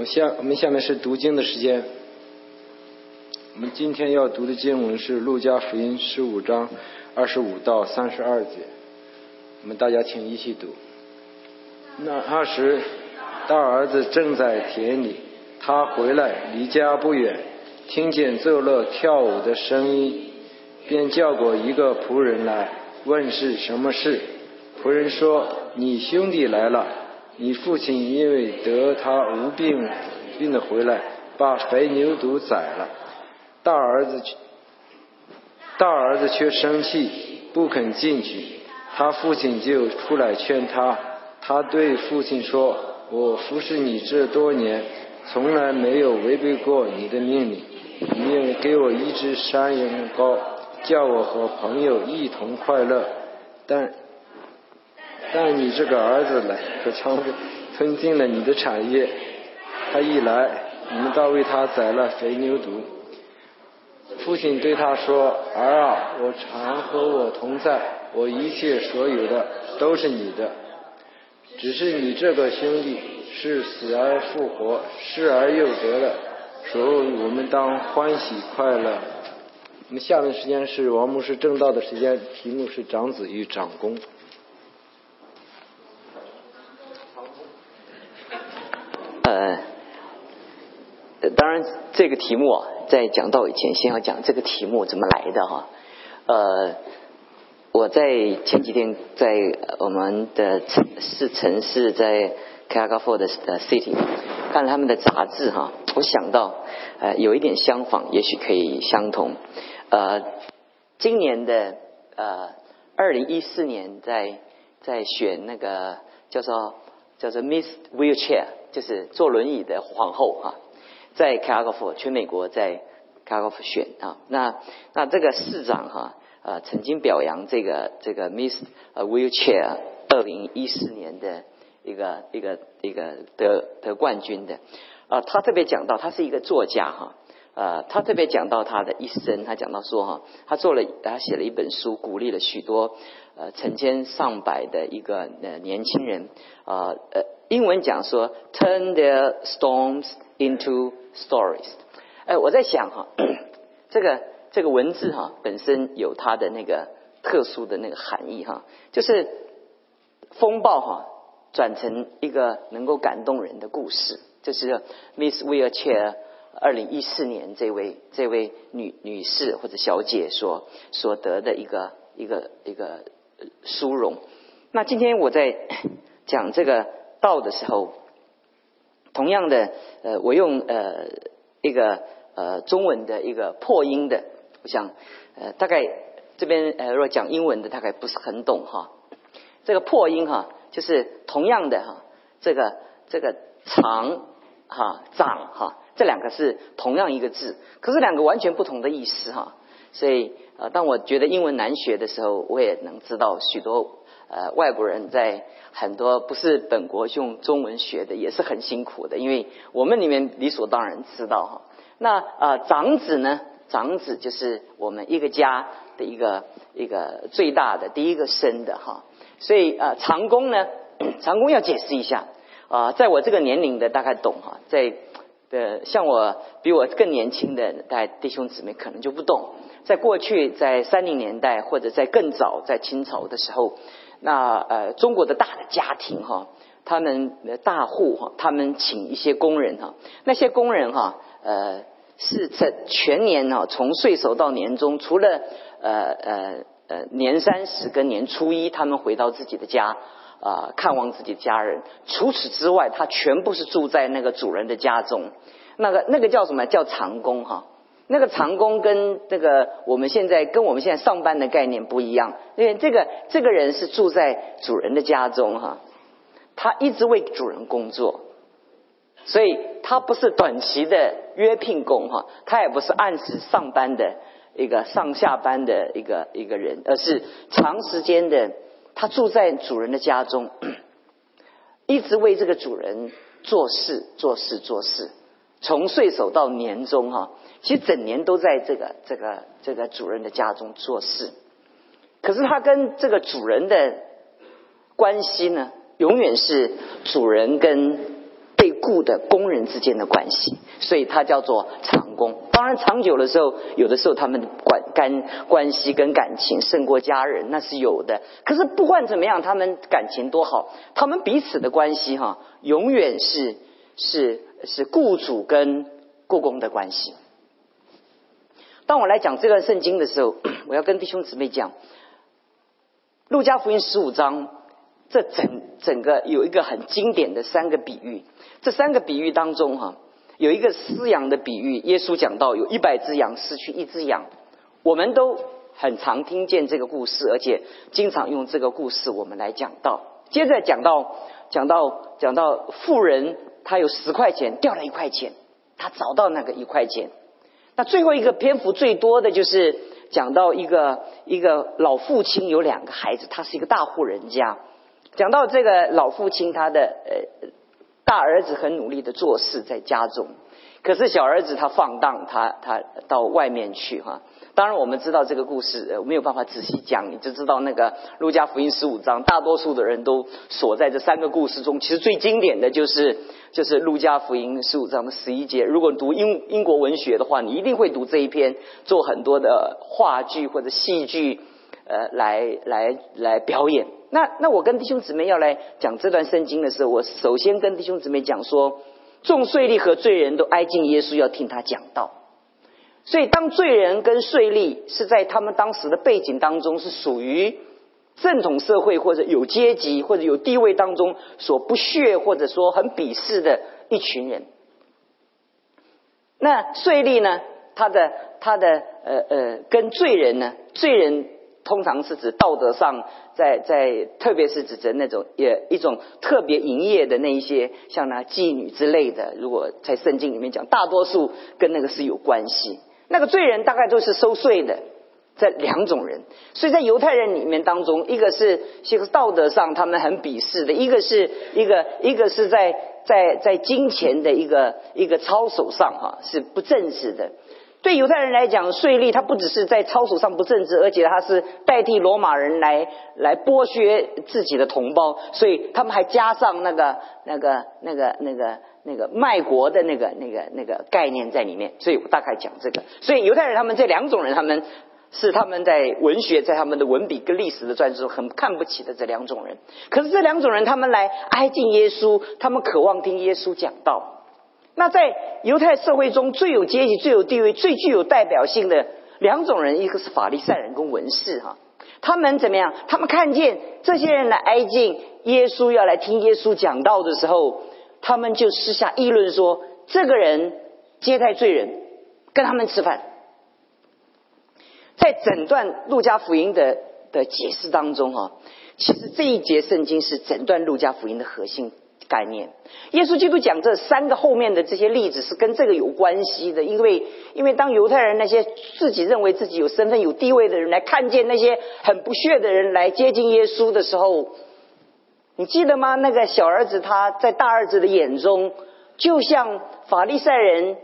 我下我们下面是读经的时间。我们今天要读的经文是《路加福音》十五章二十五到三十二节。我们大家请一起读。那二时，大儿子正在田里，他回来离家不远，听见奏乐跳舞的声音，便叫过一个仆人来，问是什么事。仆人说：“你兄弟来了。”你父亲因为得他无病病的回来，把肥牛犊宰了。大儿子大儿子却生气，不肯进去。他父亲就出来劝他。他对父亲说：“我服侍你这多年，从来没有违背过你的命令。你给我一只山羊羔，叫我和朋友一同快乐。但……”但你这个儿子来，可常吞进了你的产业。他一来，你们倒为他宰了肥牛犊。父亲对他说：“儿啊，我常和我同在，我一切所有的都是你的。只是你这个兄弟是死而复活，失而又得的，所以我们当欢喜快乐。”我们下面时间是王牧师正道的时间，题目是长子与长公。当然，这个题目啊，在讲到以前，先要讲这个题目怎么来的哈。呃，我在前几天在我们的市城市，在 c a g a f o r 的 City 看他们的杂志哈，我想到呃有一点相仿，也许可以相同。呃，今年的呃二零一四年在在选那个叫做叫做 Miss Wheelchair，就是坐轮椅的皇后哈。在卡拉戈夫，全美国在卡拉戈夫选啊，那那这个市长哈呃曾经表扬这个这个 Miss Wheelchair 二零一四年的一个一个一个得得冠军的啊，他特别讲到他是一个作家哈呃，他特别讲到他的一生，他讲到说哈，他做了他写了一本书，鼓励了许多呃成千上百的一个呃年轻人啊呃英文讲说 Turn their storms into Stories，哎，我在想哈，这个这个文字哈本身有它的那个特殊的那个含义哈，就是风暴哈转成一个能够感动人的故事，就是 Miss Wheelchair 二零一四年这位这位女女士或者小姐所所得的一个一个一个殊荣。那今天我在讲这个道的时候。同样的，呃，我用呃一个呃中文的一个破音的，我想呃大概这边呃如果讲英文的大概不是很懂哈。这个破音哈，就是同样的哈，这个这个长哈长哈，这两个是同样一个字，可是两个完全不同的意思哈。所以呃，当我觉得英文难学的时候，我也能知道许多。呃，外国人在很多不是本国用中文学的也是很辛苦的，因为我们里面理所当然知道哈。那呃，长子呢？长子就是我们一个家的一个一个最大的第一个生的哈。所以呃，长工呢，长工要解释一下啊，在我这个年龄的大概懂哈，在的像我比我更年轻的大家弟兄姊妹可能就不懂。在过去，在三零年代或者在更早，在清朝的时候。那呃，中国的大的家庭哈，他们大户哈，他们请一些工人哈，那些工人哈，呃，是在全年哈，从岁首到年终，除了呃呃呃年三十跟年初一，他们回到自己的家啊，看望自己的家人。除此之外，他全部是住在那个主人的家中。那个那个叫什么叫长工哈？那个长工跟这个我们现在跟我们现在上班的概念不一样，因为这个这个人是住在主人的家中哈，他一直为主人工作，所以他不是短期的约聘工哈，他也不是按时上班的一个上下班的一个一个人，而是长时间的他住在主人的家中，一直为这个主人做事做事做事，从岁首到年终哈。其实整年都在这个这个这个主人的家中做事，可是他跟这个主人的关系呢，永远是主人跟被雇的工人之间的关系，所以它叫做长工。当然，长久的时候，有的时候他们关干关系跟感情胜过家人，那是有的。可是不管怎么样，他们感情多好，他们彼此的关系哈，永远是是是雇主跟雇工的关系。当我来讲这段圣经的时候，我要跟弟兄姊妹讲，《路加福音》十五章。这整整个有一个很经典的三个比喻，这三个比喻当中哈，有一个饲养的比喻。耶稣讲到有一百只羊失去一只羊，我们都很常听见这个故事，而且经常用这个故事我们来讲到。接着讲到讲到讲到富人，他有十块钱掉了一块钱，他找到那个一块钱。那最后一个篇幅最多的就是讲到一个一个老父亲有两个孩子，他是一个大户人家。讲到这个老父亲，他的呃大儿子很努力的做事在家中，可是小儿子他放荡，他他到外面去哈。当然我们知道这个故事，呃没有办法仔细讲，你就知道那个路加福音十五章，大多数的人都锁在这三个故事中。其实最经典的就是就是路加福音十五章的十一节。如果读英英国文学的话，你一定会读这一篇，做很多的话剧或者戏剧，呃来来来表演。那那我跟弟兄姊妹要来讲这段圣经的时候，我首先跟弟兄姊妹讲说，众税吏和罪人都挨近耶稣，要听他讲道。所以当罪人跟税吏是在他们当时的背景当中，是属于正统社会或者有阶级或者有地位当中所不屑或者说很鄙视的一群人。那税吏呢，他的他的呃呃，跟罪人呢，罪人。通常是指道德上，在在，特别是指着那种也一种特别营业的那一些，像那妓女之类的。如果在圣经里面讲，大多数跟那个是有关系。那个罪人大概都是收税的，这两种人。所以在犹太人里面当中，一个是这个道德上他们很鄙视的，一个是一个一个是在在在金钱的一个一个操守上哈是不正直的。对犹太人来讲，税吏他不只是在操守上不正直，而且他是代替罗马人来来剥削自己的同胞，所以他们还加上那个那个那个那个那个卖国的那个那个那个概念在里面。所以我大概讲这个。所以犹太人他们这两种人，他们是他们在文学在他们的文笔跟历史的传记中很看不起的这两种人。可是这两种人，他们来挨近耶稣，他们渴望听耶稣讲道。那在犹太社会中最有阶级、最有地位、最具有代表性的两种人，一个是法利赛人跟文士哈。他们怎么样？他们看见这些人来挨近耶稣，要来听耶稣讲道的时候，他们就私下议论说：这个人接待罪人，跟他们吃饭。在整段路加福音的的解释当中哈，其实这一节圣经是整段路加福音的核心。概念，耶稣基督讲这三个后面的这些例子是跟这个有关系的，因为因为当犹太人那些自己认为自己有身份有地位的人来看见那些很不屑的人来接近耶稣的时候，你记得吗？那个小儿子他在大儿子的眼中，就像法利赛人，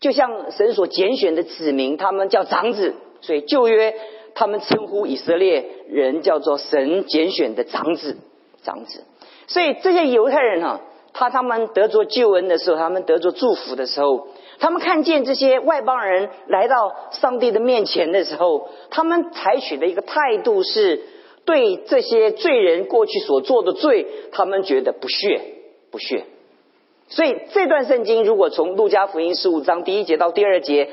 就像神所拣选的子民，他们叫长子，所以旧约他们称呼以色列人叫做神拣选的长子，长子。所以这些犹太人哈，他他们得着救恩的时候，他们得着祝福的时候，他们看见这些外邦人来到上帝的面前的时候，他们采取的一个态度是对这些罪人过去所做的罪，他们觉得不屑不屑。所以这段圣经，如果从路加福音十五章第一节到第二节。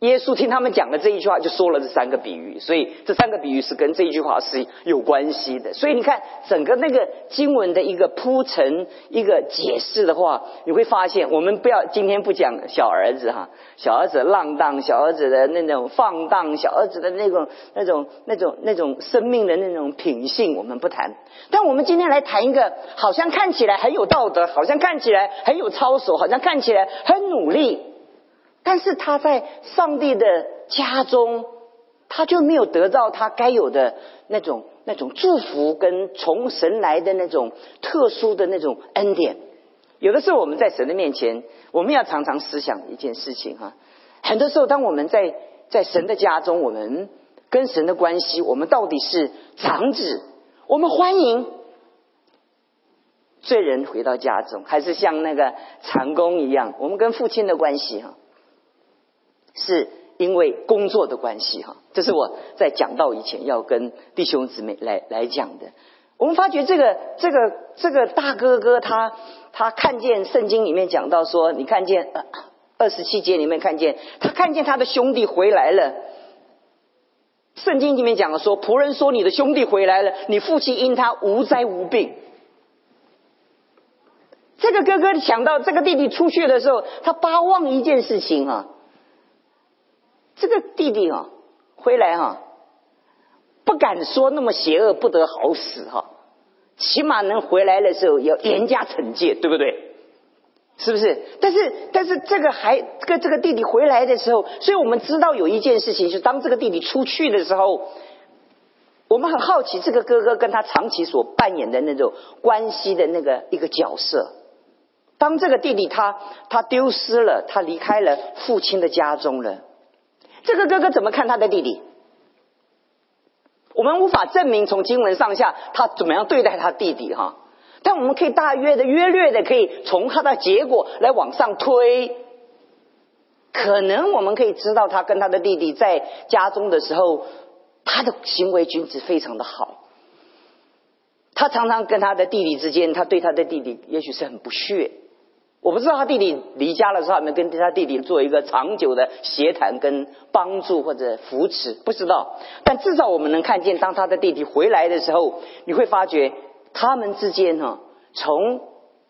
耶稣听他们讲的这一句话，就说了这三个比喻，所以这三个比喻是跟这一句话是有关系的。所以你看，整个那个经文的一个铺陈、一个解释的话，你会发现，我们不要今天不讲小儿子哈，小儿子浪荡，小儿子的那种放荡，小儿子的那种、那种、那种、那种生命的那种品性，我们不谈。但我们今天来谈一个，好像看起来很有道德，好像看起来很有操守，好像看起来很努力。但是他在上帝的家中，他就没有得到他该有的那种那种祝福，跟从神来的那种特殊的那种恩典。有的时候我们在神的面前，我们要常常思想一件事情哈。很多时候，当我们在在神的家中，我们跟神的关系，我们到底是长子，我们欢迎罪人回到家中，还是像那个长工一样？我们跟父亲的关系哈，是因为工作的关系哈。这是我在讲到以前要跟弟兄姊妹来来讲的。我们发觉这个这个这个大哥哥他他看见圣经里面讲到说，你看见二十七节里面看见他看见他的兄弟回来了。圣经里面讲了说，仆人说你的兄弟回来了，你父亲因他无灾无病。这个哥哥想到这个弟弟出去的时候，他巴望一件事情啊，这个弟弟啊回来哈，不敢说那么邪恶不得好死哈，起码能回来的时候要严加惩戒，对不对？是不是？但是但是这个还跟这个弟弟回来的时候，所以我们知道有一件事情，是当这个弟弟出去的时候，我们很好奇这个哥哥跟他长期所扮演的那种关系的那个一个角色。当这个弟弟他他丢失了，他离开了父亲的家中了，这个哥哥怎么看他的弟弟？我们无法证明从经文上下他怎么样对待他弟弟哈，但我们可以大约的约略的可以从他的结果来往上推，可能我们可以知道他跟他的弟弟在家中的时候，他的行为举止非常的好。他常常跟他的弟弟之间，他对他的弟弟也许是很不屑。我不知道他弟弟离家的时候，有没有跟他弟弟做一个长久的协谈、跟帮助或者扶持，不知道。但至少我们能看见，当他的弟弟回来的时候，你会发觉他们之间哈，从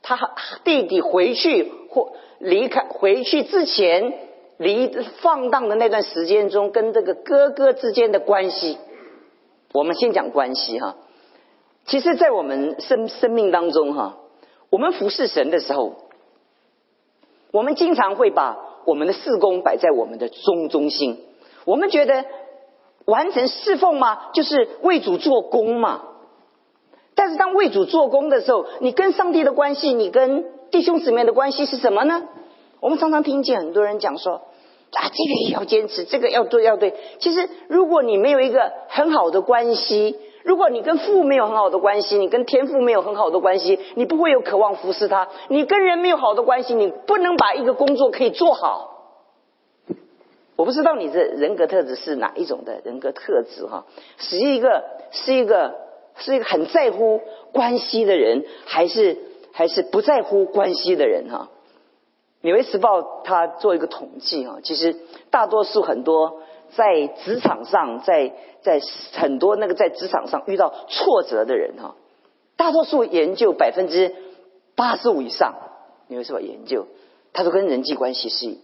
他弟弟回去或离开回去之前，离放荡的那段时间中，跟这个哥哥之间的关系，我们先讲关系哈。其实，在我们生生命当中哈，我们服侍神的时候。我们经常会把我们的事工摆在我们的中中心，我们觉得完成侍奉嘛，就是为主做工嘛。但是当为主做工的时候，你跟上帝的关系，你跟弟兄姊妹的关系是什么呢？我们常常听见很多人讲说啊，这个也要坚持，这个要对要对。其实，如果你没有一个很好的关系，如果你跟父没有很好的关系，你跟天父没有很好的关系，你不会有渴望服侍他。你跟人没有好的关系，你不能把一个工作可以做好。我不知道你的人格特质是哪一种的人格特质哈？是一个是一个是一个很在乎关系的人，还是还是不在乎关系的人哈？纽约时报他做一个统计哈，其实大多数很多。在职场上，在在很多那个在职场上遇到挫折的人哈，大多数研究百分之八十五以上，你为什么研究？他说跟人际关系是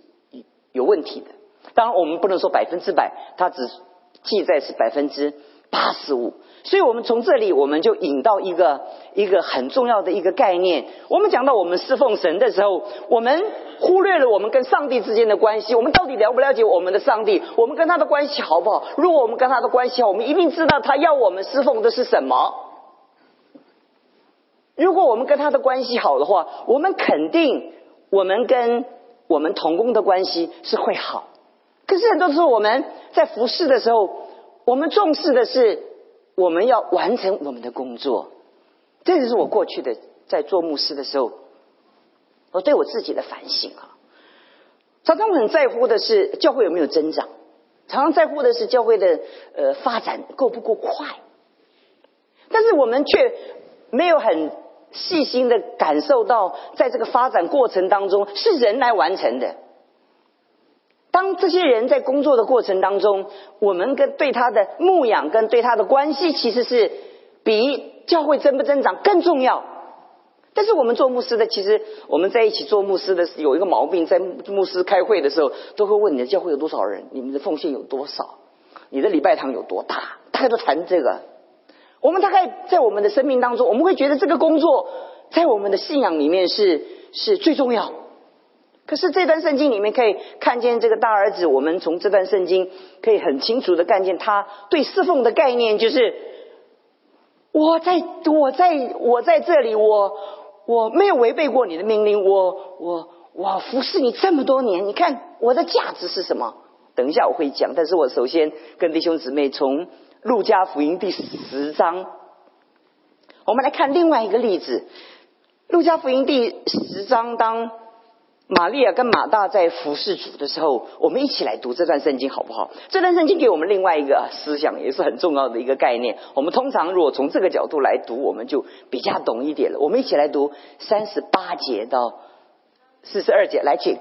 有问题的。当然，我们不能说百分之百，他只记载是百分之。八十五，所以我们从这里我们就引到一个一个很重要的一个概念。我们讲到我们侍奉神的时候，我们忽略了我们跟上帝之间的关系。我们到底了不了解我们的上帝？我们跟他的关系好不好？如果我们跟他的关系好，我们一定知道他要我们侍奉的是什么。如果我们跟他的关系好的话，我们肯定我们跟我们同工的关系是会好。可是很多时候我们在服侍的时候。我们重视的是，我们要完成我们的工作。这就是我过去的在做牧师的时候，我对我自己的反省啊。常常我很在乎的是教会有没有增长，常常在乎的是教会的呃发展够不够快。但是我们却没有很细心的感受到，在这个发展过程当中是人来完成的。当这些人在工作的过程当中，我们跟对他的牧养跟对他的关系，其实是比教会增不增长更重要。但是我们做牧师的，其实我们在一起做牧师的有一个毛病，在牧师开会的时候，都会问你的教会有多少人，你们的奉献有多少，你的礼拜堂有多大，大概都谈这个。我们大概在我们的生命当中，我们会觉得这个工作在我们的信仰里面是是最重要。可是这段圣经里面可以看见这个大儿子，我们从这段圣经可以很清楚的看见他对侍奉的概念，就是我在我在我在这里，我我没有违背过你的命令，我我我服侍你这么多年，你看我的价值是什么？等一下我会讲，但是我首先跟弟兄姊妹从路加福音第十章，我们来看另外一个例子。路加福音第十章，当玛利亚跟马大在服侍主的时候，我们一起来读这段圣经好不好？这段圣经给我们另外一个思想，也是很重要的一个概念。我们通常如果从这个角度来读，我们就比较懂一点了。我们一起来读三十八节到四十二节，来请。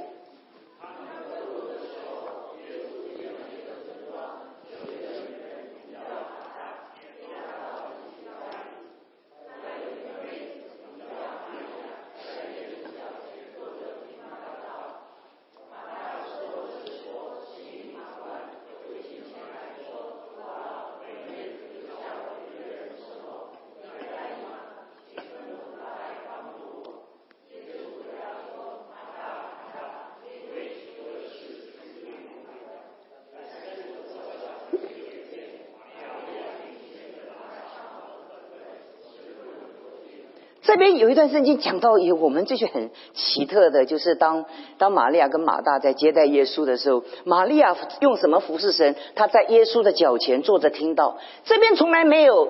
这边有一段圣经讲到，有我们这些很奇特的，就是当当玛利亚跟马大在接待耶稣的时候，玛利亚用什么服侍神？她在耶稣的脚前坐着听到。这边从来没有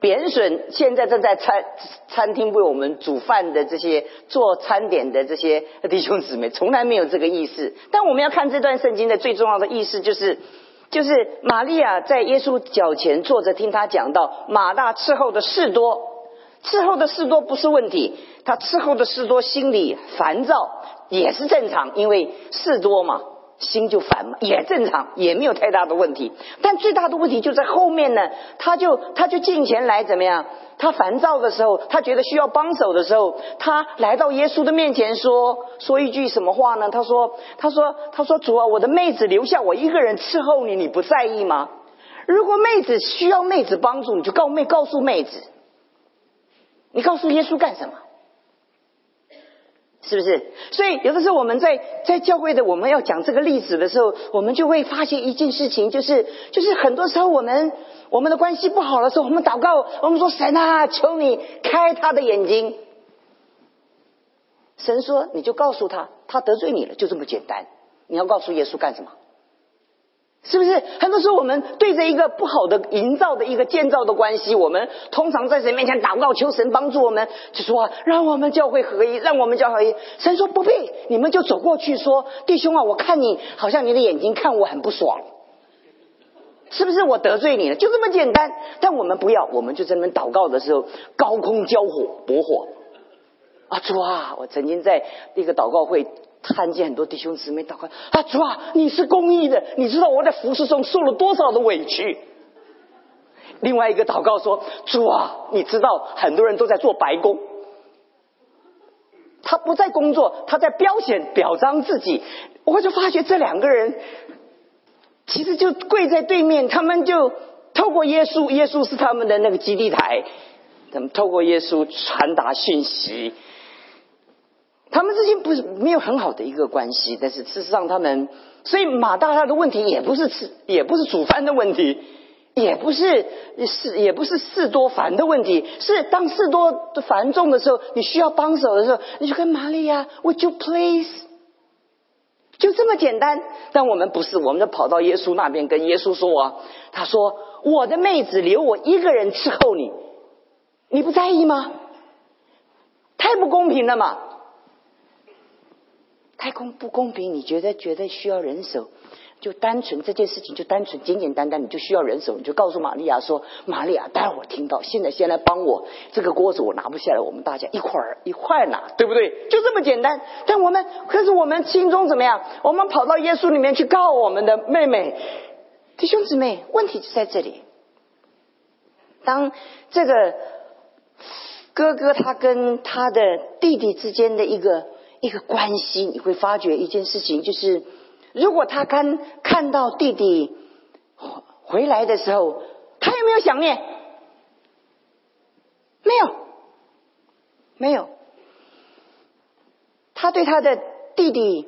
贬损现在正在餐餐厅为我们煮饭的这些做餐点的这些弟兄姊妹，从来没有这个意思。但我们要看这段圣经的最重要的意思，就是就是玛利亚在耶稣脚前坐着听他讲到，马大伺候的事多。伺候的事多不是问题，他伺候的事多，心里烦躁也是正常，因为事多嘛，心就烦嘛，也正常，也没有太大的问题。但最大的问题就在后面呢，他就他就进前来怎么样？他烦躁的时候，他觉得需要帮手的时候，他来到耶稣的面前说说一句什么话呢？他说他说他说主啊，我的妹子留下我一个人伺候你，你不在意吗？如果妹子需要妹子帮助，你就告妹告诉妹子。你告诉耶稣干什么？是不是？所以有的时候我们在在教会的我们要讲这个例子的时候，我们就会发现一件事情，就是就是很多时候我们我们的关系不好的时候，我们祷告，我们说神啊，求你开他的眼睛。神说，你就告诉他，他得罪你了，就这么简单。你要告诉耶稣干什么？是不是很多时候我们对着一个不好的营造的一个建造的关系，我们通常在神面前祷告求神帮助我们，就说让我们教会合一，让我们教会合一。神说不必，你们就走过去说，弟兄啊，我看你好像你的眼睛看我很不爽，是不是我得罪你了？就这么简单。但我们不要，我们就在那祷告的时候高空交火搏火。啊主啊，我曾经在一个祷告会。看见很多弟兄姊妹祷告啊，主啊，你是公义的，你知道我在服侍中受了多少的委屈。另外一个祷告说，主啊，你知道很多人都在做白工，他不在工作，他在标显表彰自己。我就发觉这两个人其实就跪在对面，他们就透过耶稣，耶稣是他们的那个基地台，他们透过耶稣传达讯息。他们之间不是没有很好的一个关系，但是事实上他们，所以马大他的问题也不是吃，也不是煮饭的问题，也不是事，也不是事多烦的问题，是当事多繁重的时候，你需要帮手的时候，你就跟玛利亚，Would you please？就这么简单。但我们不是，我们就跑到耶稣那边跟耶稣说啊，他说我的妹子留我一个人伺候你，你不在意吗？太不公平了嘛！太公不公平？你觉得觉得需要人手，就单纯这件事情就单纯简简单单，你就需要人手，你就告诉玛利亚说：“玛利亚，待会儿听到，现在先来帮我，这个锅子我拿不下来，我们大家一块儿一块拿，对不对？就这么简单。但我们可是我们心中怎么样？我们跑到耶稣里面去告我们的妹妹、弟兄姊妹，问题就在这里。当这个哥哥他跟他的弟弟之间的一个。一个关系，你会发觉一件事情，就是如果他看看到弟弟回来的时候，他有没有想念？没有，没有。他对他的弟弟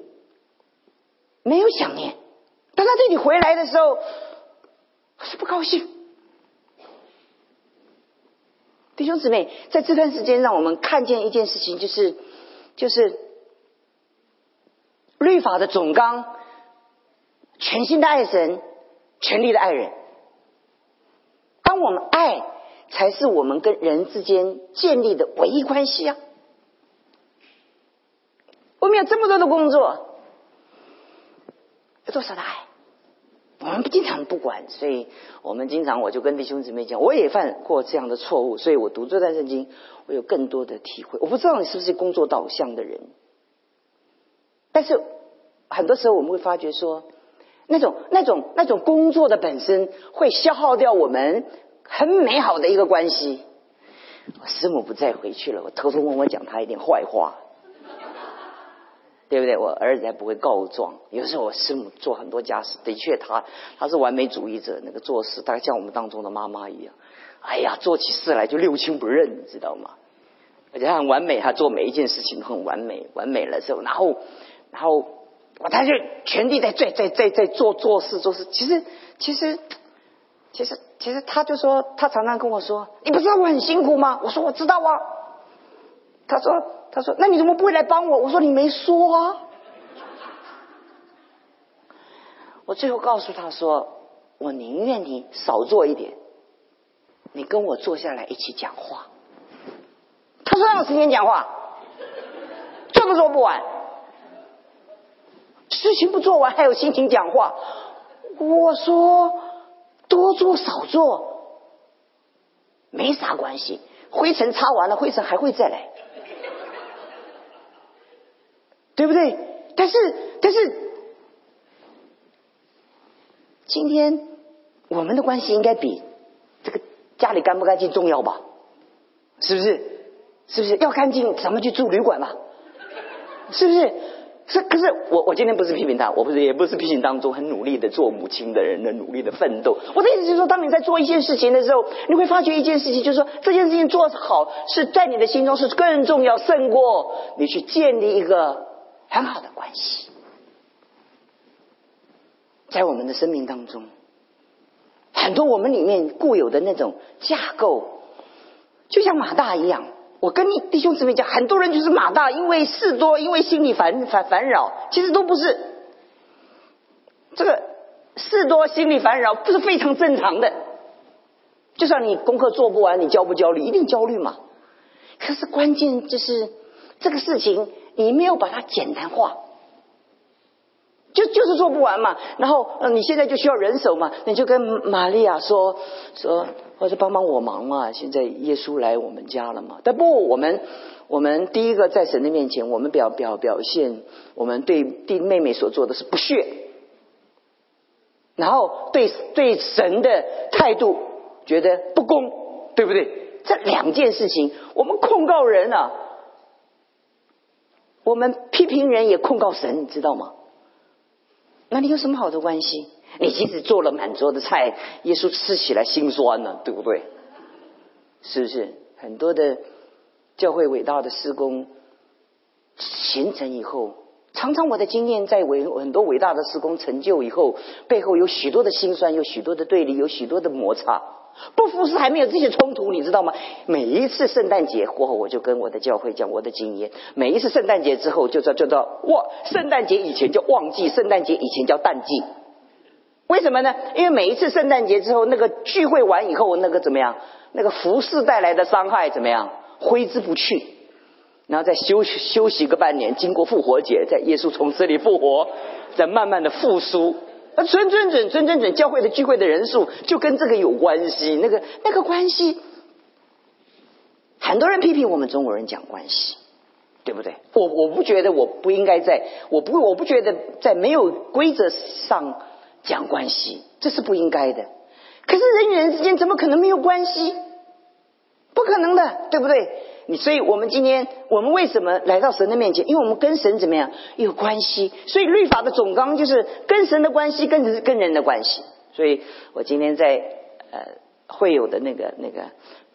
没有想念，当他弟弟回来的时候，是不高兴。弟兄姊妹，在这段时间，让我们看见一件事情，就是就是。律法的总纲，全心的爱神，全力的爱人。当我们爱，才是我们跟人之间建立的唯一关系啊！我们有这么多的工作，有多少的爱？我们不经常不管，所以我们经常我就跟弟兄姊妹讲，我也犯过这样的错误，所以我读这段圣经，我有更多的体会。我不知道你是不是工作导向的人，但是很多时候我们会发觉说，那种那种那种工作的本身会消耗掉我们很美好的一个关系。我师母不再回去了，我偷偷跟我讲他一点坏话。对不对？我儿子还不会告状。有时候我师母做很多家事，的确，他他是完美主义者，那个做事大概像我们当中的妈妈一样。哎呀，做起事来就六亲不认，你知道吗？而且他很完美，他做每一件事情都很完美，完美了之后，然后然后他就全力在在在在在做做事做事。其实其实其实其实他就说，他常常跟我说：“你不知道我很辛苦吗？”我说：“我知道啊。”他说。他说：“那你怎么不会来帮我？”我说：“你没说啊。”我最后告诉他说：“我宁愿你少做一点，你跟我坐下来一起讲话。”他说：“让时间讲话，做都做不完，事情不做完还有心情讲话。”我说：“多做少做没啥关系，灰尘擦完了，灰尘还会再来。”对不对？但是，但是，今天我们的关系应该比这个家里干不干净重要吧？是不是？是不是要干净？咱们去住旅馆吧？是不是？是可是我我今天不是批评他，我不是也不是批评当中很努力的做母亲的人的努力的奋斗。我的意思就是说，当你在做一件事情的时候，你会发觉一件事情，就是说这件事情做好是在你的心中是更重要，胜过你去建立一个。很好的关系，在我们的生命当中，很多我们里面固有的那种架构，就像马大一样。我跟你弟兄姊妹讲，很多人就是马大，因为事多，因为心里烦烦烦扰，其实都不是。这个事多心里烦扰，不是非常正常的。就算你功课做不完，你焦不焦虑？一定焦虑嘛。可是关键就是这个事情。你没有把它简单化，就就是做不完嘛。然后，呃，你现在就需要人手嘛，你就跟玛利亚说说，或者帮帮我忙嘛。现在耶稣来我们家了嘛？但不，我们我们第一个在神的面前，我们表表表现，我们对弟妹妹所做的是不屑，然后对对神的态度觉得不公，对不对？这两件事情，我们控告人啊。我们批评人也控告神，你知道吗？那你有什么好的关系？你即使做了满桌的菜，耶稣吃起来心酸呢，对不对？是不是？很多的教会伟大的施工形成以后，常常我的经验在伟很多伟大的施工成就以后，背后有许多的辛酸，有许多的对立，有许多的摩擦。不服侍还没有这些冲突，你知道吗？每一次圣诞节过后，我就跟我的教会讲我的经验。每一次圣诞节之后，就叫叫做哇，圣诞节以前叫旺季，圣诞节以前叫淡季。为什么呢？因为每一次圣诞节之后，那个聚会完以后，那个怎么样？那个服饰带来的伤害怎么样？挥之不去。然后再休息休息个半年，经过复活节，在耶稣从死里复活，再慢慢的复苏。那准准准准准准，教会的聚会的人数就跟这个有关系。那个那个关系，很多人批评我们中国人讲关系，对不对？我我不觉得我不应该在，我不我不觉得在没有规则上讲关系，这是不应该的。可是人与人之间怎么可能没有关系？不可能的，对不对？所以，我们今天我们为什么来到神的面前？因为我们跟神怎么样有关系？所以律法的总纲就是跟神的关系，跟人跟人的关系。所以我今天在呃会有的那个那个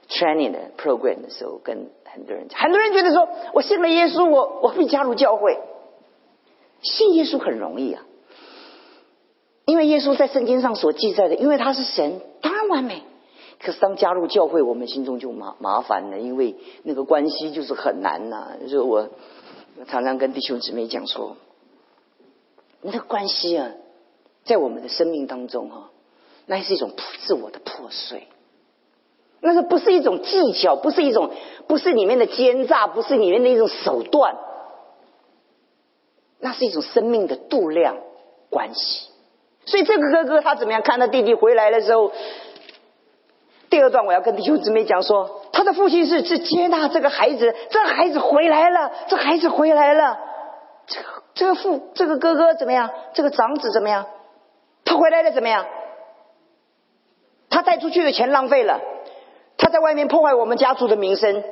training 的 program 的时候，跟很多人讲，很多人觉得说我信了耶稣，我我会加入教会。信耶稣很容易啊，因为耶稣在圣经上所记载的，因为他是神，当然完美。可是当加入教会，我们心中就麻麻烦了，因为那个关系就是很难呐。就是我常常跟弟兄姊妹讲说，那个关系啊，在我们的生命当中啊，那是一种自我的破碎，那个不是一种技巧，不是一种，不是里面的奸诈，不是里面的一种手段，那是一种生命的度量关系。所以这个哥哥他怎么样看到弟弟回来的时候？第二段我要跟弟兄姊妹讲说，他的父亲是是接纳这个孩子，这孩子回来了，这孩子回来了。这个这个父这个哥哥怎么样？这个长子怎么样？他回来了怎么样？他带出去的钱浪费了，他在外面破坏我们家族的名声，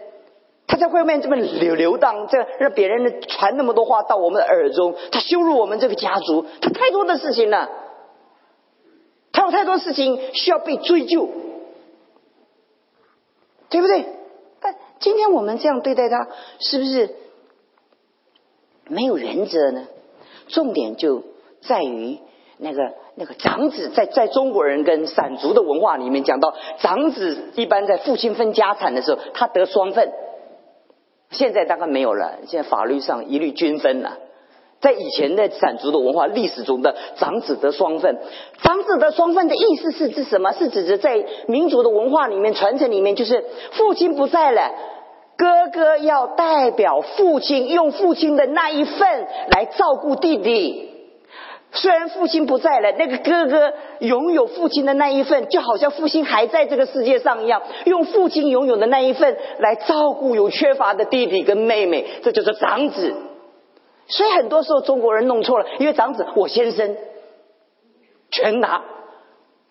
他在外面这么流流荡，这让别人传那么多话到我们的耳中，他羞辱我们这个家族，他太多的事情了，他有太多事情需要被追究。对不对？但今天我们这样对待他，是不是没有原则呢？重点就在于那个那个长子，在在中国人跟散族的文化里面讲到，长子一般在父亲分家产的时候，他得双份。现在大概没有了，现在法律上一律均分了。在以前的散族的文化历史中的长子得双份，长子得双份的意思是指什么？是指着在民族的文化里面传承里面，就是父亲不在了，哥哥要代表父亲，用父亲的那一份来照顾弟弟。虽然父亲不在了，那个哥哥拥有父亲的那一份，就好像父亲还在这个世界上一样，用父亲拥有的那一份来照顾有缺乏的弟弟跟妹妹，这就是长子。所以很多时候中国人弄错了，因为长子我先生全拿，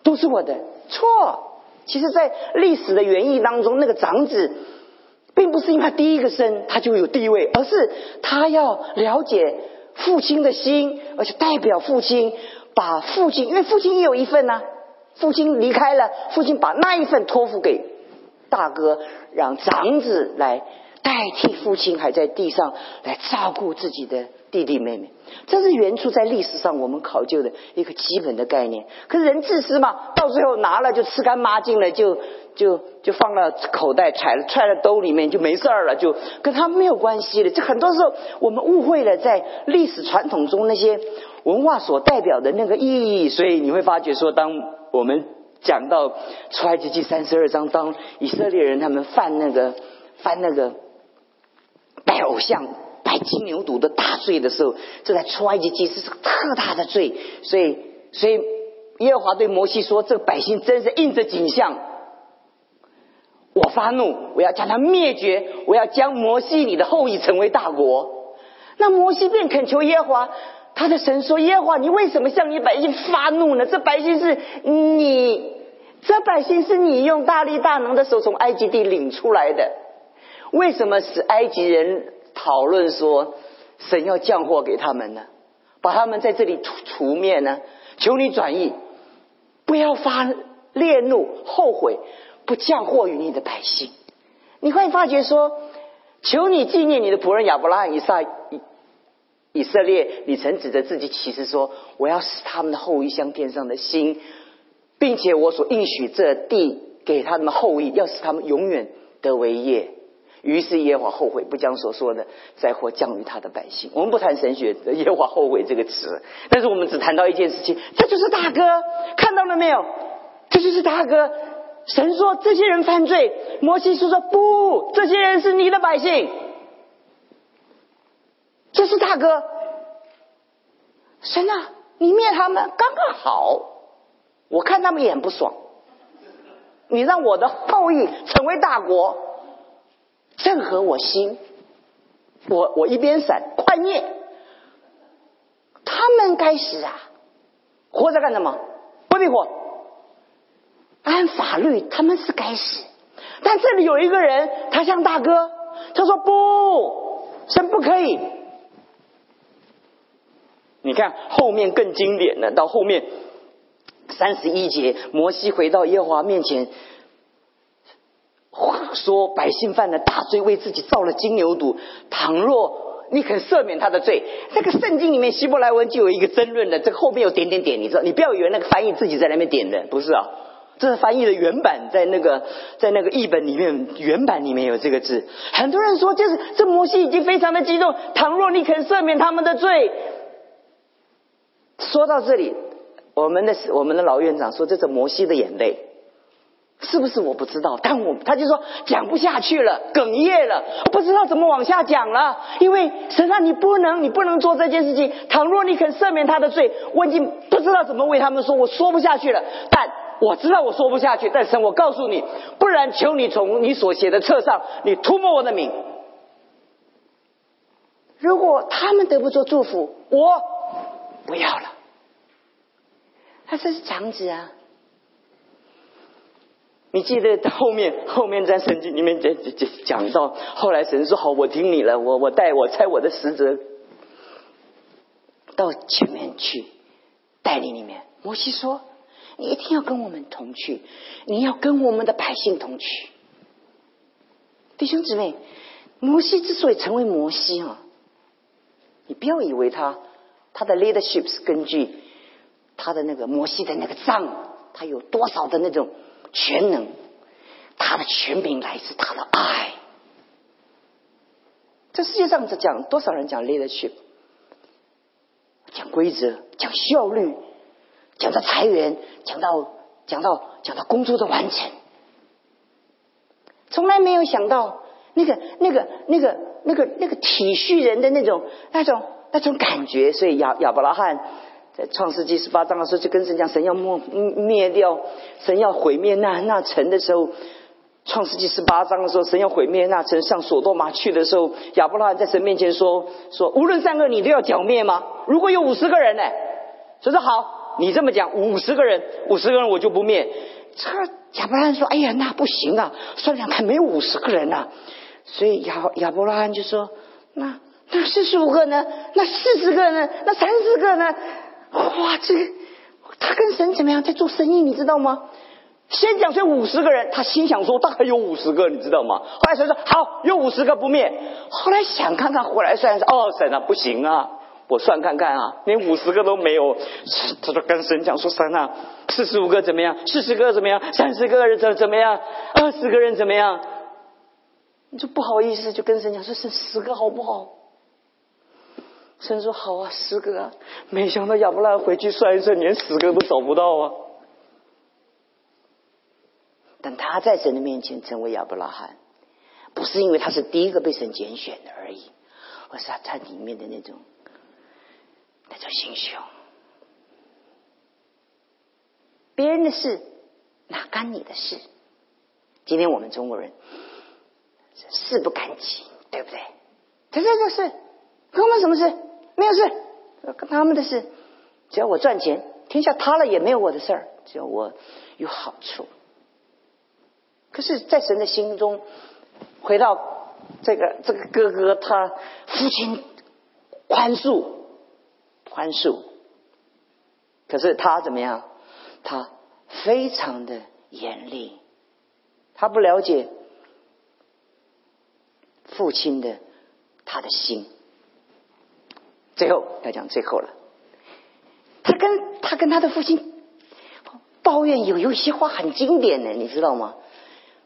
都是我的错。其实，在历史的原意当中，那个长子并不是因为他第一个生他就有地位，而是他要了解父亲的心，而且代表父亲，把父亲，因为父亲也有一份呐。父亲离开了，父亲把那一份托付给大哥，让长子来。代替父亲还在地上来照顾自己的弟弟妹妹，这是原初在历史上我们考究的一个基本的概念。可是人自私嘛，到最后拿了就吃干抹净了，就就就放到口袋，揣了揣了兜里面就没事儿了，就跟他没有关系了。这很多时候我们误会了在历史传统中那些文化所代表的那个意义。所以你会发觉说，当我们讲到出埃及记三十二章，当以色列人他们犯那个犯那个。拜偶像、拜金牛犊的大罪的时候，这在出埃及记是个特大的罪。所以，所以耶和华对摩西说：“这个百姓真是应着景象，我发怒，我要将他灭绝，我要将摩西你的后裔成为大国。”那摩西便恳求耶和华，他的神说：“耶和华，你为什么向你百姓发怒呢？这百姓是你，这百姓是你用大力大能的手从埃及地领出来的。”为什么使埃及人讨论说神要降祸给他们呢？把他们在这里除除灭呢？求你转意，不要发烈怒、后悔，不降祸于你的百姓。你会发觉说，求你纪念你的仆人亚伯拉罕、以撒、以以色列。你曾指着自己起誓说，我要使他们的后裔像天上的星，并且我所应许这地给他们的后裔，要使他们永远得为业。于是耶和华后悔，不将所说的灾祸降于他的百姓。我们不谈神学耶和华后悔这个词，但是我们只谈到一件事情，这就是大哥，看到了没有？这就是大哥。神说这些人犯罪，摩西说说不，这些人是你的百姓，这是大哥。神啊，你灭他们刚刚好，我看他们也不爽，你让我的后裔成为大国。正合我心，我我一边闪，快灭！他们该死啊！活着干什么？不必活。按法律，他们是该死。但这里有一个人，他像大哥，他说不，神不可以。你看后面更经典的，到后面三十一节，摩西回到耶和华面前。说百姓犯了大罪，为自己造了金牛犊。倘若你肯赦免他的罪，这个圣经里面希伯来文就有一个争论的，这后面有点点点，你知道？你不要以为那个翻译自己在那边点的，不是啊，这是翻译的原版，在那个在那个译本里面，原版里面有这个字。很多人说，就是这摩西已经非常的激动。倘若你肯赦免他们的罪，说到这里，我们的我们的老院长说，这是摩西的眼泪。是不是我不知道？但我他就说讲不下去了，哽咽了，不知道怎么往下讲了。因为神啊，你不能，你不能做这件事情。倘若你肯赦免他的罪，我已经不知道怎么为他们说，我说不下去了。但我知道我说不下去，但神，我告诉你，不然求你从你所写的册上，你涂抹我的名。如果他们得不着祝福，我不要了。他这是长子啊。你记得后面后面在圣经里面讲讲讲到，后来神说好，我听你了，我我带我猜我的使者到前面去带领你们。摩西说：“你一定要跟我们同去，你要跟我们的百姓同去。”弟兄姊妹，摩西之所以成为摩西啊，你不要以为他他的 leadership 是根据他的那个摩西的那个杖，他有多少的那种。全能，他的全名来自他的爱。这世界上在讲多少人讲 leadership，讲规则，讲效率，讲到裁员，讲到讲到讲到工作的完成，从来没有想到那个那个那个那个那个体恤人的那种那种那种感觉。所以亚亚伯拉罕。在创世纪十八章的时候，就跟神讲，神要灭灭掉，神要毁灭那那城的时候，创世纪十八章的时候，神要毁灭那城，上索多玛去的时候，亚伯拉罕在神面前说说，无论善恶，你都要剿灭吗？如果有五十个人呢？所以说好，你这么讲，五十个人，五十个人我就不灭。这亚伯拉罕说，哎呀，那不行啊，算算看，没有五十个人呐。所以亚亚伯拉罕就说，那那四十五个呢？那四十个呢？那三十个呢？哇，这个他跟神怎么样在做生意，你知道吗？先讲说五十个人，他心想说大概有五十个，你知道吗？后来神说好，有五十个不灭。后来想看看，回来算算，哦，神啊，不行啊，我算看看啊，连五十个都没有。他说跟神讲说神啊，四十五个怎么样？四十个怎么样？三十个人怎怎么样？二十个人怎么样？你就不好意思，就跟神讲说剩十个好不好？神说好啊，十个啊！没想到亚伯拉罕回去算一算，连十个都找不到啊。但他在神的面前成为亚伯拉罕，不是因为他是第一个被神拣选的而已，而是他在里面的那种那种心胸。别人的事哪干你的事？今天我们中国人事不干己，对不对？这这就是跟我们什么事？没有事，跟他们的事，只要我赚钱，天下塌了也没有我的事儿，只要我有好处。可是，在神的心中，回到这个这个哥哥，他父亲宽恕，宽恕，可是他怎么样？他非常的严厉，他不了解父亲的他的心。最后要讲最后了，他跟他跟他的父亲抱怨有有一些话很经典的，你知道吗？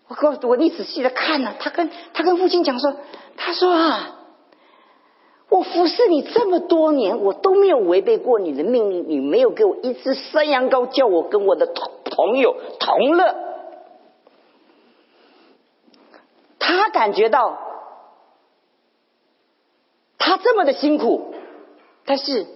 我告诉我，你仔细的看呢，他跟他跟父亲讲说，他说啊，我服侍你这么多年，我都没有违背过你的命令，你没有给我一只山羊羔，叫我跟我的同朋友同乐。他感觉到他这么的辛苦。但是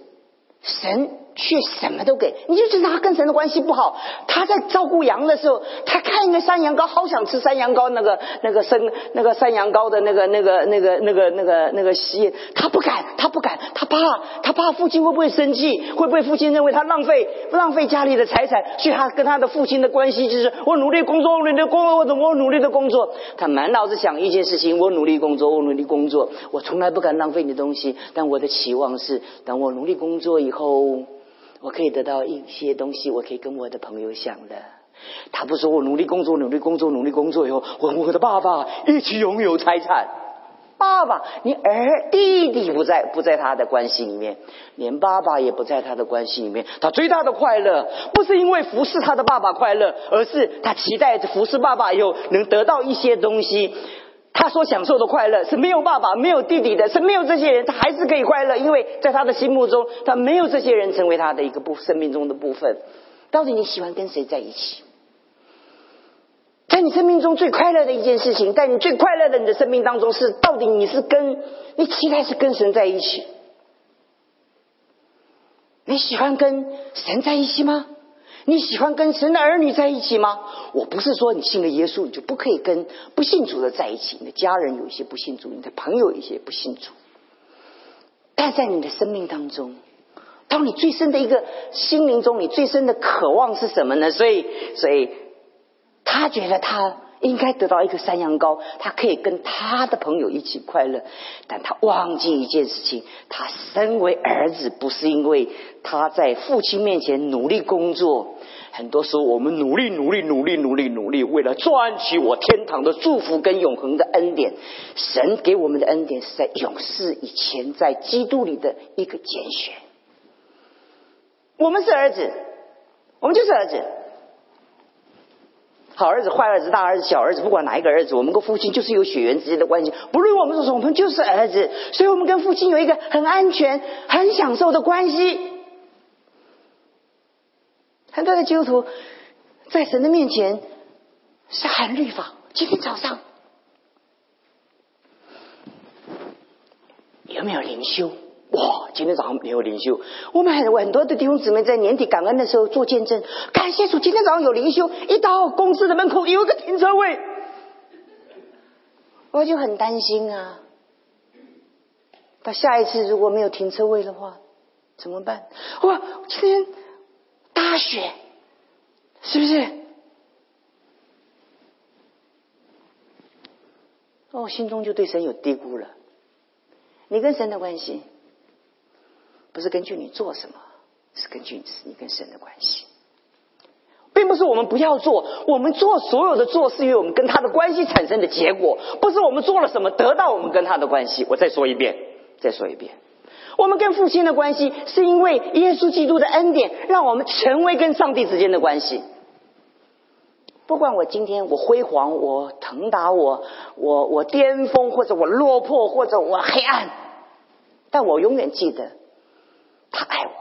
神却什么都给，你就知道他跟神的关系不好。他在照顾羊的时候，他看一个山羊羔，好想吃山羊羔那个那个生那个山羊羔的那个那个那个那个那个那个蜥，他不敢，他不敢，他怕，他怕父亲会不会生气，会不会父亲认为他浪费浪费家里的财产，所以他跟他的父亲的关系就是我努力工作，我努力工作，我怎么我努力的工作？他满脑子想一件事情，我努力工作，我努力工作，我从来不敢浪费你的东西，但我的期望是，等我努力工作以后。我可以得到一些东西，我可以跟我的朋友享的。他不说我努力工作，努力工作，努力工作以后，我我的爸爸一起拥有财产。爸爸，你儿弟弟不在不在他的关系里面，连爸爸也不在他的关系里面。他最大的快乐不是因为服侍他的爸爸快乐，而是他期待着服侍爸爸以后能得到一些东西。他所享受的快乐是没有爸爸、没有弟弟的，是没有这些人，他还是可以快乐，因为在他的心目中，他没有这些人成为他的一个部生命中的部分。到底你喜欢跟谁在一起？在你生命中最快乐的一件事情，在你最快乐的你的生命当中，是到底你是跟你期待是跟神在一起？你喜欢跟神在一起吗？你喜欢跟神的儿女在一起吗？我不是说你信了耶稣，你就不可以跟不信主的在一起。你的家人有一些不信主，你的朋友有一些不信主，但在你的生命当中，当你最深的一个心灵中，你最深的渴望是什么呢？所以，所以他觉得他。应该得到一个山羊羔，他可以跟他的朋友一起快乐，但他忘记一件事情：他身为儿子，不是因为他在父亲面前努力工作。很多时候，我们努力、努力、努力、努力、努力，为了赚取我天堂的祝福跟永恒的恩典。神给我们的恩典是在永世以前，在基督里的一个拣选。我们是儿子，我们就是儿子。好儿子、坏儿子、大儿子、小儿子，不管哪一个儿子，我们跟父亲就是有血缘之间的关系。不论我们是什么，我们就是儿子，所以我们跟父亲有一个很安全、很享受的关系。很多的基督徒在神的面前是喊律法。今天早上有没有灵修？哇！今天早上没有灵修，我们很很多的弟兄姊妹在年底感恩的时候做见证，感谢主，今天早上有灵修，一到公司的门口有一个停车位，我就很担心啊。到下一次如果没有停车位的话，怎么办？哇！今天大雪，是不是？哦，心中就对神有低估了。你跟神的关系？不是根据你做什么，是根据你跟神的关系，并不是我们不要做，我们做所有的做，是因为我们跟他的关系产生的结果，不是我们做了什么得到我们跟他的关系。我再说一遍，再说一遍，我们跟父亲的关系，是因为耶稣基督的恩典，让我们成为跟上帝之间的关系。不管我今天我辉煌，我腾达，我我我巅峰，或者我落魄，或者我黑暗，但我永远记得。他爱我，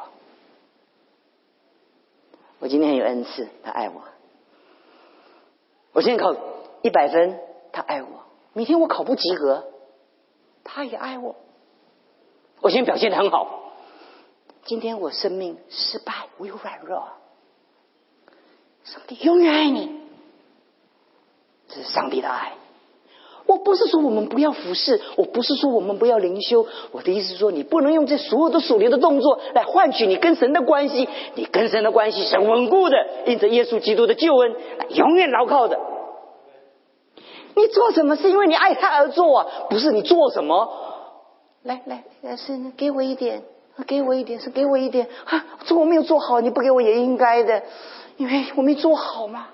我今天有恩赐，他爱我。我今天考一百分，他爱我。明天我考不及格，他也爱我。我今天表现的很好，今天我生命失败，我有软弱，上帝永远爱你，这是上帝的爱。我不是说我们不要服侍，我不是说我们不要灵修，我的意思是说，你不能用这所有的属灵的动作来换取你跟神的关系。你跟神的关系是稳固的，因着耶稣基督的救恩，永远牢靠的。你做什么是因为你爱他而做，啊，不是你做什么。来来，是给我一点，给我一点，是给我一点。哈，这我没有做好，你不给我也应该的，因为我没做好嘛。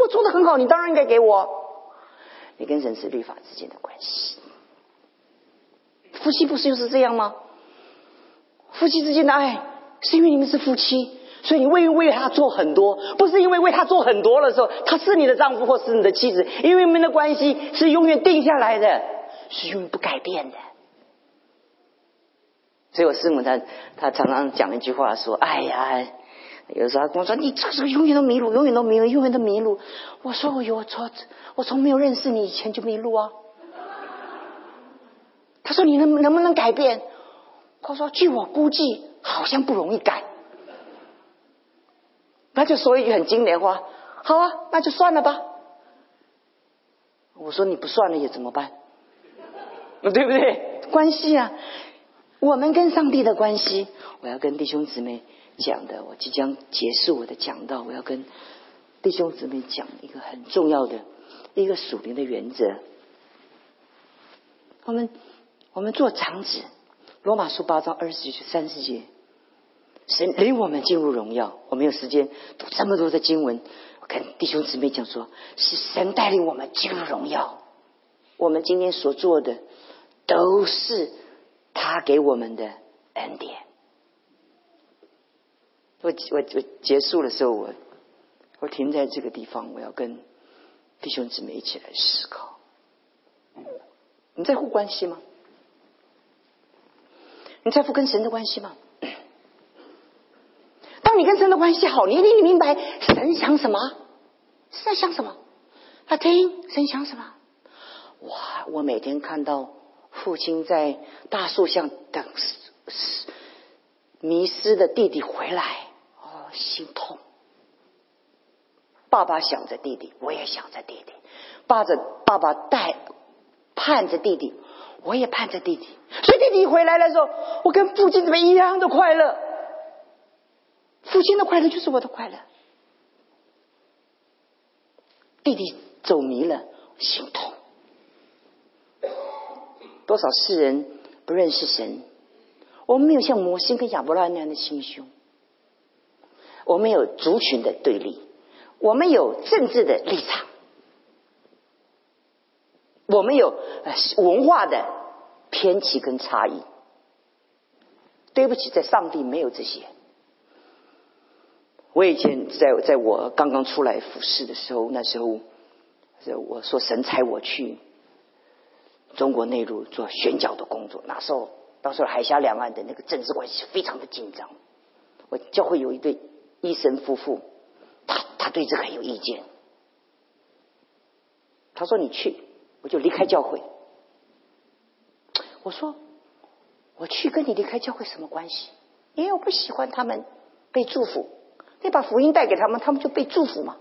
我做的很好，你当然应该给我。你跟人是律法之间的关系，夫妻不是就是这样吗？夫妻之间的爱是因为你们是夫妻，所以你为为他做很多，不是因为为他做很多的时候，他是你的丈夫或是你的妻子，因为你们的关系是永远定下来的，是永远不改变的。所以我师母她她常常讲一句话说：“哎呀。”有时候她跟我说：“你这个时候永远都迷路，永远都迷路，永远都迷路。”我说：“我有错，我从没有认识你以前就迷路啊。”他说：“你能能不能改变？”他说：“据我估计，好像不容易改。”他就说一句很经典话：“好啊，那就算了吧。”我说：“你不算了也怎么办？对不对？关系啊，我们跟上帝的关系，我要跟弟兄姊妹。”讲的，我即将结束我的讲道。我要跟弟兄姊妹讲一个很重要的一个属灵的原则。我们我们做长子，罗马书八章二十节三十节，神领我们进入荣耀。我没有时间读这么多的经文，我跟弟兄姊妹讲说，是神带领我们进入荣耀。我们今天所做的，都是他给我们的恩典。我我我结束的时候，我我停在这个地方，我要跟弟兄姊妹一起来思考。你在乎关系吗？你在乎跟神的关系吗？当你跟神的关系好，你一定明白神想什么，是在想什么。他听神想什么？哇！我每天看到父亲在大树下等迷失的弟弟回来，哦，心痛。爸爸想着弟弟，我也想着弟弟，抱着爸爸带盼着弟弟，我也盼着弟弟。所以弟弟回来的时候，我跟父亲怎么一样的快乐？父亲的快乐就是我的快乐。弟弟走迷了，心痛。多少世人不认识神？我们没有像摩西跟亚伯拉那样的心胸，我们有族群的对立，我们有政治的立场，我们有文化的偏激跟差异。对不起，在上帝没有这些。我以前在在我刚刚出来服侍的时候，那时候，我说神差我去中国内陆做宣教的工作。那时候，到时候海峡两岸的那个政治关系非常的紧张。我教会有一对医生夫妇，他对这个很有意见。他说：“你去，我就离开教会。”我说：“我去跟你离开教会什么关系？因为我不喜欢他们被祝福。”你把福音带给他们，他们就被祝福嘛。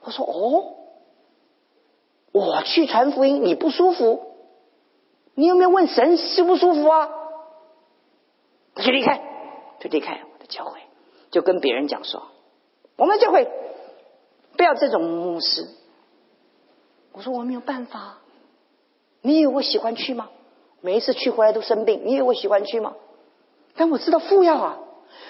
我说哦，我去传福音，你不舒服，你有没有问神舒不舒服啊？就离开，就离开我的教会，就跟别人讲说，我们就会不要这种牧师。我说我没有办法，你以为我喜欢去吗？每一次去回来都生病，你以为我喜欢去吗？但我知道父要啊。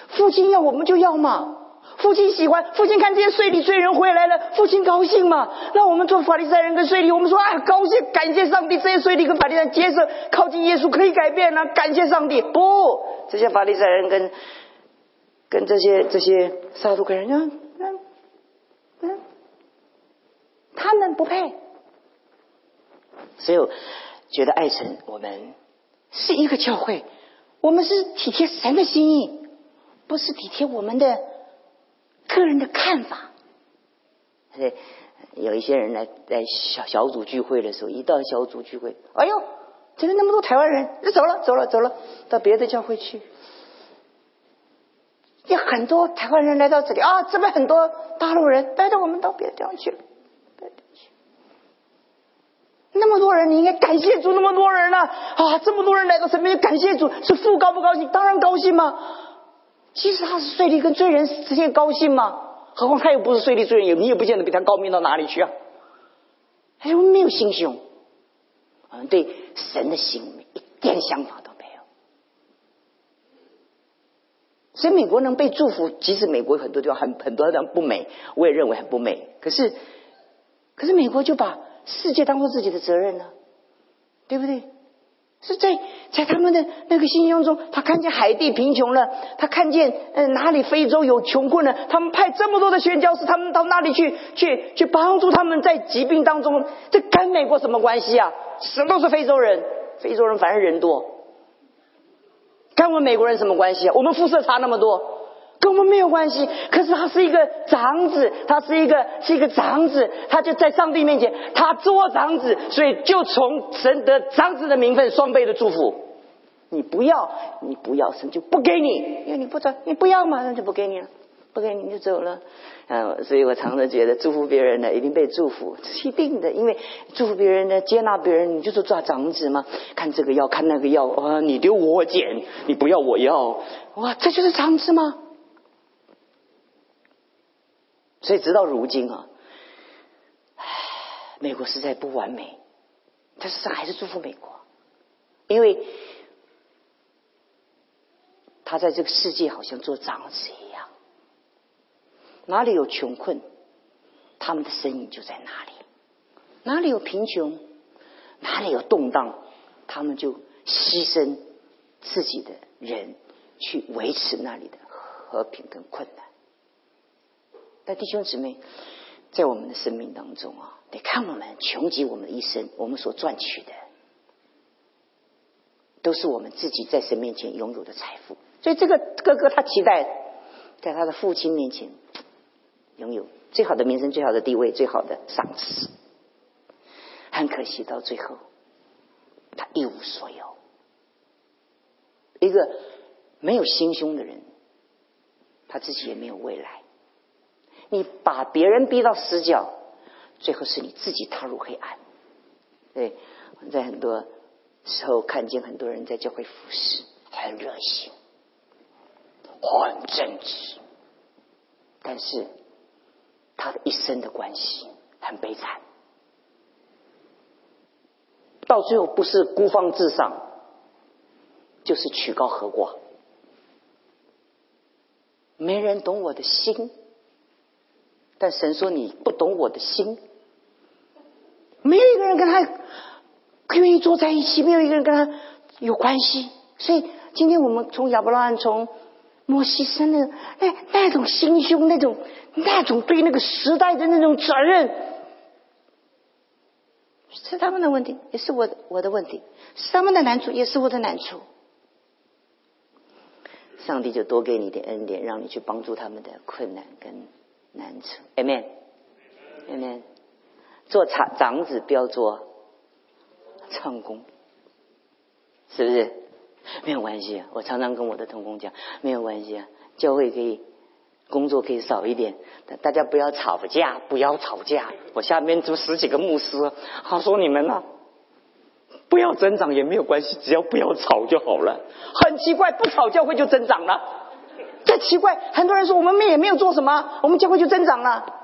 父亲要我们就要嘛，父亲喜欢，父亲看这些税吏罪人回来了，父亲高兴嘛。那我们做法利赛人跟税吏，我们说啊，高兴，感谢上帝，这些税吏跟法利赛人接受靠近耶稣可以改变了，感谢上帝。不，这些法利赛人跟跟这些这些撒都该人，嗯嗯，他们不配。所以我觉得爱神，我们是一个教会，我们是体贴神的心意。不是体贴我们的个人的看法，对，有一些人来在小小组聚会的时候，一到小组聚会，哎呦，怎么那么多台湾人？走了，走了，走了，到别的教会去。有很多台湾人来到这里啊，这边很多大陆人，带着我们到别的地方去了。那么多人，你应该感谢主，那么多人呢啊，这么多人来到身边，感谢主，是父高不高兴？当然高兴嘛。其实他是税吏跟罪人之间高兴吗？何况他又不是税吏罪人，你也不见得比他高明到哪里去啊！哎，我们没有心胸，我们对神的心一点想法都没有。所以美国能被祝福，即使美国很多地方很很多地方不美，我也认为很不美。可是，可是美国就把世界当做自己的责任了，对不对？是在在他们的那个信仰中，他看见海地贫穷了，他看见呃哪里非洲有穷困了，他们派这么多的宣教士，他们到那里去去去帮助他们在疾病当中，这跟美国什么关系啊？什么都是非洲人，非洲人反正人多，跟我们美国人什么关系啊？我们肤色差那么多。跟我们没有关系，可是他是一个长子，他是一个是一个长子，他就在上帝面前，他做长子，所以就从神得长子的名分，双倍的祝福。你不要，你不要，神就不给你，因为你不走，你不要嘛，那就不给你了，不给你就走了。嗯，所以我常常觉得祝福别人的一定被祝福，是一定的，因为祝福别人的接纳别人，你就是抓长子嘛。看这个要，看那个要，啊，你丢我捡，你不要我要，哇，这就是长子吗？所以直到如今啊，唉，美国实在不完美，但是还是祝福美国，因为他在这个世界好像做长子一样，哪里有穷困，他们的身影就在哪里；哪里有贫穷，哪里有动荡，他们就牺牲自己的人去维持那里的和平跟困难。但弟兄姊妹，在我们的生命当中啊，得看我们穷极我们的一生，我们所赚取的，都是我们自己在神面前拥有的财富。所以这个哥哥他期待在他的父亲面前拥有最好的名声、最好的地位、最好的赏赐。很可惜，到最后他一无所有。一个没有心胸的人，他自己也没有未来。你把别人逼到死角，最后是你自己踏入黑暗。对，在很多时候看见很多人在教会服侍，很热心，很正直，但是他的一生的关系很悲惨，到最后不是孤芳自赏，就是曲高和寡，没人懂我的心。但神说你不懂我的心，没有一个人跟他愿意坐在一起，没有一个人跟他有关系。所以今天我们从亚伯拉罕、从摩西生的哎那种心胸，那种那种对那个时代的那种责任，是他们的问题，也是我的我的问题；是他们的难处，也是我的难处。上帝就多给你点恩典，让你去帮助他们的困难跟。难处，Amen，Amen。做长长子不要做唱功，是不是？没有关系。我常常跟我的同工讲，没有关系啊。教会可以工作可以少一点，大家不要吵架，不要吵架。我下面就十几个牧师，他说你们呢，不要增长也没有关系，只要不要吵就好了。很奇怪，不吵教会就增长了。这奇怪，很多人说我们也没有做什么，我们教会就增长了。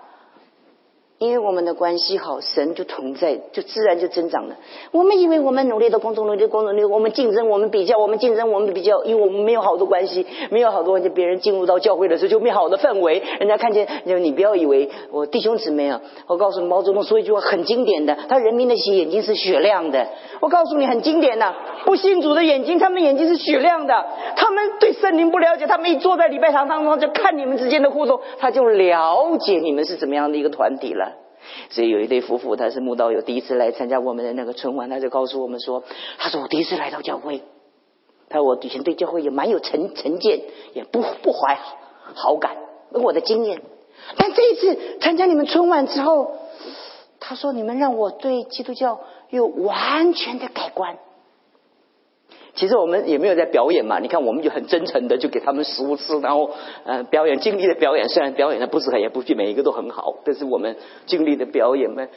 因为我们的关系好，神就同在，就自然就增长了。我们以为我们努力的工作，努力的工作，努力我们竞争，我们比较，我们竞争，我们比较，因为我们没有好的关系，没有好的关系，别人进入到教会的时候就没有好的氛围，人家看见，就你不要以为我弟兄姊妹啊，我告诉你，毛泽东说一句话很经典的，他人民的眼睛是雪亮的。我告诉你，很经典的，不信主的眼睛，他们眼睛是雪亮的，他们对圣灵不了解，他们一坐在礼拜堂当中就看你们之间的互动，他就了解你们是怎么样的一个团体了。所以有一对夫妇，他是慕道友，第一次来参加我们的那个春晚，他就告诉我们说：“他说我第一次来到教会，他说我以前对教会也蛮有成成见，也不不怀好感，我的经验。但这一次参加你们春晚之后，他说你们让我对基督教有完全的改观。”其实我们也没有在表演嘛，你看我们就很真诚的就给他们食物吃，然后呃表演尽力的表演，虽然表演的不是很也不是每一个都很好，但是我们尽力的表演嘛，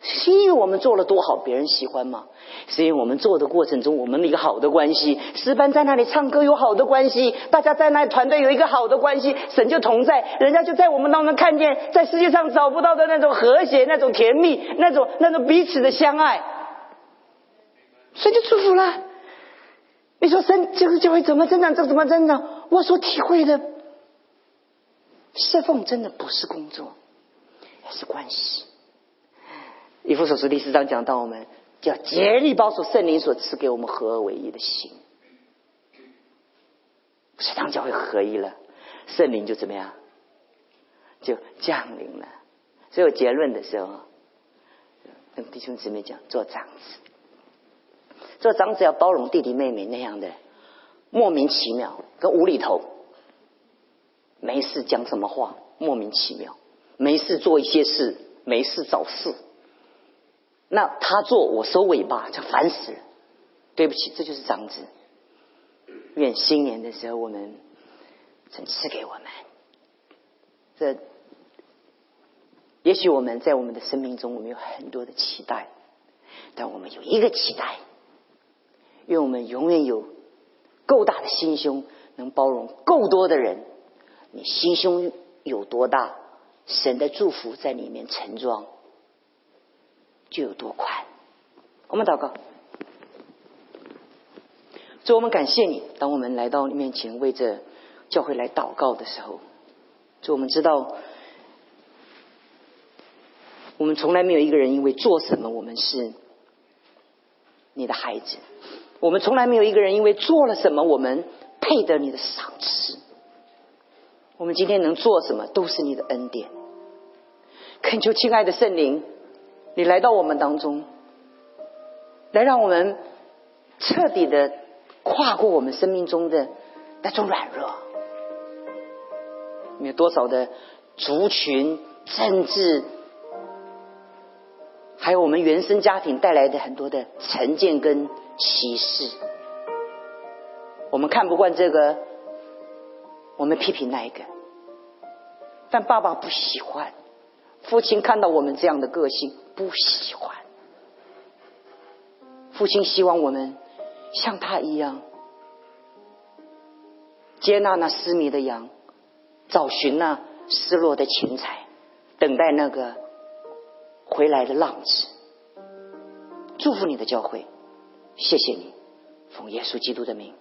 是因为我们做了多好，别人喜欢嘛，是因为我们做的过程中我们的一个好的关系，诗班在那里唱歌有好的关系，大家在那里团队有一个好的关系，神就同在，人家就在我们当中看见在世界上找不到的那种和谐、那种甜蜜、那种那种彼此的相爱，所以就祝福了。你说生这个教会怎么增长？这怎么增长？我所体会的侍奉真的不是工作，也是关系。以弗所书第四章讲到，我们要竭力保守圣灵所赐给我们合而为一的心。是当教会合一了，圣灵就怎么样？就降临了。所以有结论的时候，跟弟兄姊妹讲，做长子。做长子要包容弟弟妹妹那样的莫名其妙跟无厘头，没事讲什么话莫名其妙，没事做一些事，没事找事。那他做我收尾巴，就烦死了。对不起，这就是长子。愿新年的时候我们曾赐给我们，这也许我们在我们的生命中，我们有很多的期待，但我们有一个期待。愿我们永远有够大的心胸，能包容够多的人。你心胸有多大，神的祝福在里面盛装就有多宽。我们祷告，主，我们感谢你。当我们来到你面前为这教会来祷告的时候，主，我们知道，我们从来没有一个人因为做什么，我们是你的孩子。我们从来没有一个人因为做了什么，我们配得你的赏赐。我们今天能做什么，都是你的恩典。恳求亲爱的圣灵，你来到我们当中，来让我们彻底的跨过我们生命中的那种软弱。有多少的族群政治，还有我们原生家庭带来的很多的成见跟歧视。我们看不惯这个，我们批评那一个，但爸爸不喜欢，父亲看到我们这样的个性不喜欢，父亲希望我们像他一样。接纳那失迷的羊，找寻那失落的钱财，等待那个回来的浪子。祝福你的教会，谢谢你，奉耶稣基督的名。